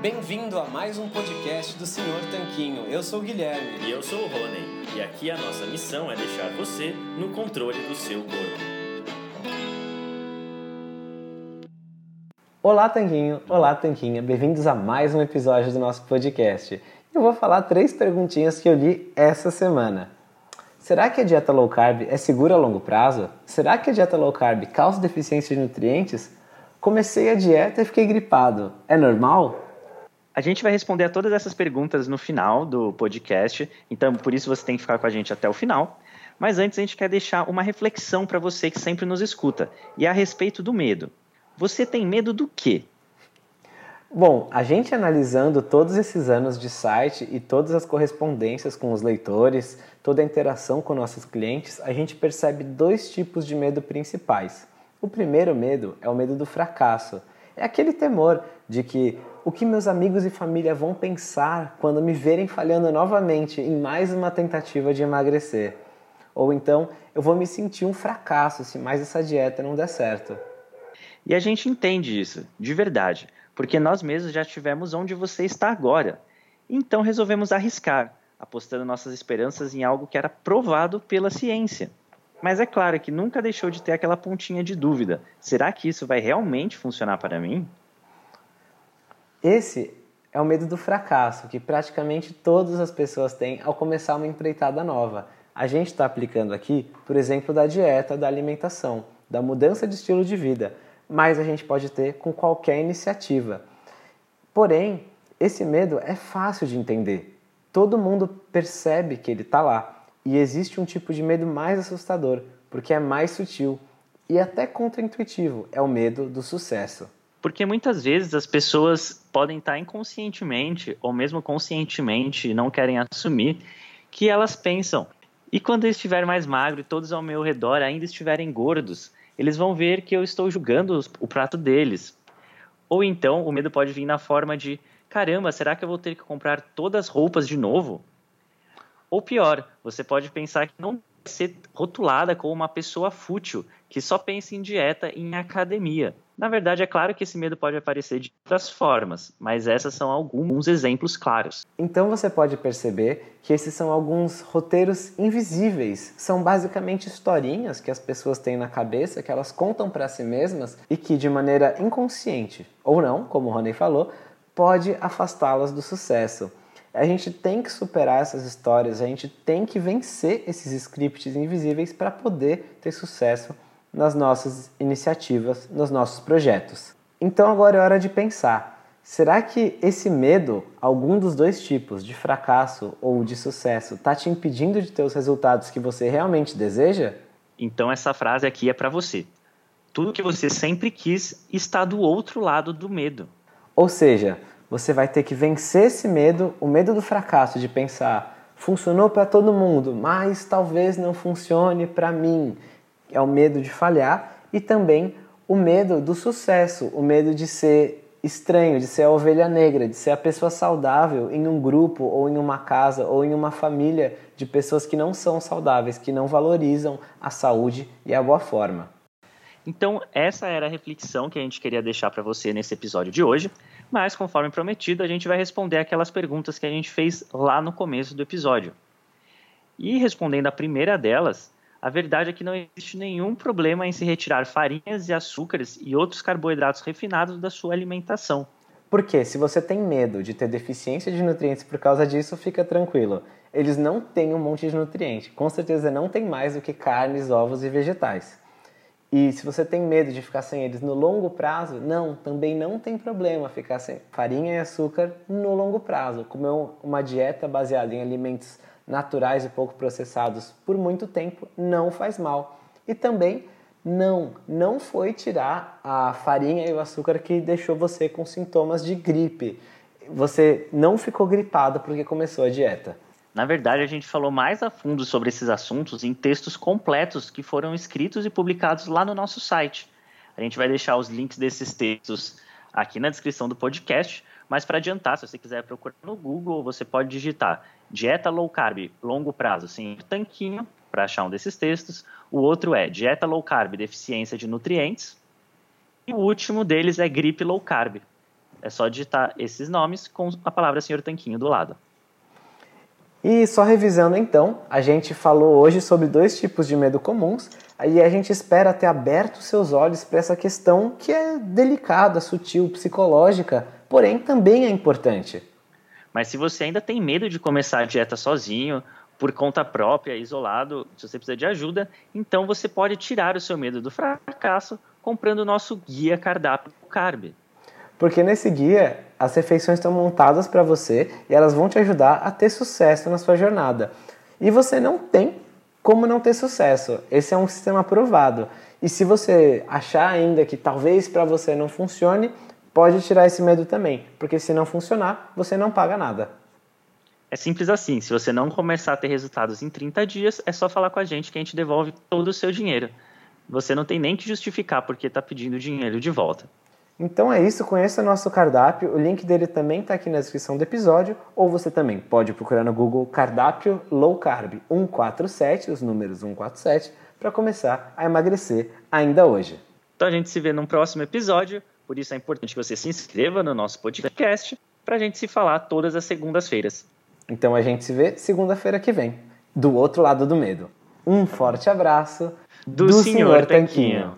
Bem-vindo a mais um podcast do Senhor Tanquinho. Eu sou o Guilherme. E eu sou o Rony. E aqui a nossa missão é deixar você no controle do seu corpo. Olá, Tanquinho. Olá, Tanquinha. Bem-vindos a mais um episódio do nosso podcast. Eu vou falar três perguntinhas que eu li essa semana. Será que a dieta low carb é segura a longo prazo? Será que a dieta low carb causa deficiência de nutrientes? Comecei a dieta e fiquei gripado. É normal? A gente vai responder a todas essas perguntas no final do podcast, então por isso você tem que ficar com a gente até o final. Mas antes a gente quer deixar uma reflexão para você que sempre nos escuta, e é a respeito do medo. Você tem medo do quê? Bom, a gente analisando todos esses anos de site e todas as correspondências com os leitores, toda a interação com nossos clientes, a gente percebe dois tipos de medo principais. O primeiro medo é o medo do fracasso. É aquele temor de que o que meus amigos e família vão pensar quando me verem falhando novamente em mais uma tentativa de emagrecer. Ou então eu vou me sentir um fracasso se mais essa dieta não der certo. E a gente entende isso, de verdade, porque nós mesmos já estivemos onde você está agora. Então resolvemos arriscar, apostando nossas esperanças em algo que era provado pela ciência. Mas é claro que nunca deixou de ter aquela pontinha de dúvida: será que isso vai realmente funcionar para mim? Esse é o medo do fracasso que praticamente todas as pessoas têm ao começar uma empreitada nova. A gente está aplicando aqui, por exemplo, da dieta, da alimentação, da mudança de estilo de vida, mas a gente pode ter com qualquer iniciativa. Porém, esse medo é fácil de entender. Todo mundo percebe que ele está lá. E existe um tipo de medo mais assustador, porque é mais sutil e até contraintuitivo é o medo do sucesso. Porque muitas vezes as pessoas podem estar inconscientemente ou mesmo conscientemente não querem assumir que elas pensam. E quando eu estiver mais magro e todos ao meu redor ainda estiverem gordos, eles vão ver que eu estou julgando o prato deles. Ou então o medo pode vir na forma de: caramba, será que eu vou ter que comprar todas as roupas de novo? Ou pior, você pode pensar que não ser rotulada como uma pessoa fútil, que só pensa em dieta e em academia. Na verdade, é claro que esse medo pode aparecer de outras formas, mas essas são alguns exemplos claros. Então você pode perceber que esses são alguns roteiros invisíveis. São basicamente historinhas que as pessoas têm na cabeça, que elas contam para si mesmas e que, de maneira inconsciente ou não, como o Rony falou, pode afastá-las do sucesso. A gente tem que superar essas histórias, a gente tem que vencer esses scripts invisíveis para poder ter sucesso nas nossas iniciativas, nos nossos projetos. Então agora é hora de pensar: será que esse medo, algum dos dois tipos, de fracasso ou de sucesso, está te impedindo de ter os resultados que você realmente deseja? Então essa frase aqui é para você. Tudo que você sempre quis está do outro lado do medo. Ou seja, você vai ter que vencer esse medo, o medo do fracasso, de pensar, funcionou para todo mundo, mas talvez não funcione para mim. É o medo de falhar e também o medo do sucesso, o medo de ser estranho, de ser a ovelha negra, de ser a pessoa saudável em um grupo ou em uma casa ou em uma família de pessoas que não são saudáveis, que não valorizam a saúde e a boa forma. Então, essa era a reflexão que a gente queria deixar para você nesse episódio de hoje. Mas, conforme prometido, a gente vai responder aquelas perguntas que a gente fez lá no começo do episódio. E respondendo a primeira delas, a verdade é que não existe nenhum problema em se retirar farinhas e açúcares e outros carboidratos refinados da sua alimentação. Porque se você tem medo de ter deficiência de nutrientes por causa disso, fica tranquilo. Eles não têm um monte de nutriente. Com certeza não tem mais do que carnes, ovos e vegetais. E se você tem medo de ficar sem eles no longo prazo, não, também não tem problema ficar sem farinha e açúcar no longo prazo. Comer uma dieta baseada em alimentos naturais e pouco processados por muito tempo não faz mal. E também não, não foi tirar a farinha e o açúcar que deixou você com sintomas de gripe. Você não ficou gripado porque começou a dieta. Na verdade, a gente falou mais a fundo sobre esses assuntos em textos completos que foram escritos e publicados lá no nosso site. A gente vai deixar os links desses textos aqui na descrição do podcast, mas para adiantar, se você quiser procurar no Google, você pode digitar dieta low carb longo prazo sem tanquinho para achar um desses textos. O outro é dieta low carb deficiência de nutrientes. E o último deles é gripe low carb. É só digitar esses nomes com a palavra senhor tanquinho do lado. E só revisando então, a gente falou hoje sobre dois tipos de medo comuns, aí a gente espera ter aberto seus olhos para essa questão que é delicada, sutil, psicológica, porém também é importante. Mas se você ainda tem medo de começar a dieta sozinho, por conta própria, isolado, se você precisa de ajuda, então você pode tirar o seu medo do fracasso comprando o nosso guia cardápio Carb. Porque nesse guia as refeições estão montadas para você e elas vão te ajudar a ter sucesso na sua jornada. E você não tem como não ter sucesso. Esse é um sistema provado. E se você achar ainda que talvez para você não funcione, pode tirar esse medo também, porque se não funcionar, você não paga nada. É simples assim. Se você não começar a ter resultados em 30 dias, é só falar com a gente que a gente devolve todo o seu dinheiro. Você não tem nem que justificar porque está pedindo dinheiro de volta. Então é isso, conheça nosso cardápio, o link dele também está aqui na descrição do episódio, ou você também pode procurar no Google Cardápio Low Carb 147, os números 147, para começar a emagrecer ainda hoje. Então a gente se vê num próximo episódio, por isso é importante que você se inscreva no nosso podcast para a gente se falar todas as segundas-feiras. Então a gente se vê segunda-feira que vem, do outro lado do medo. Um forte abraço do, do Senhor, Senhor Tanquinho. Tanquinho.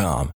com.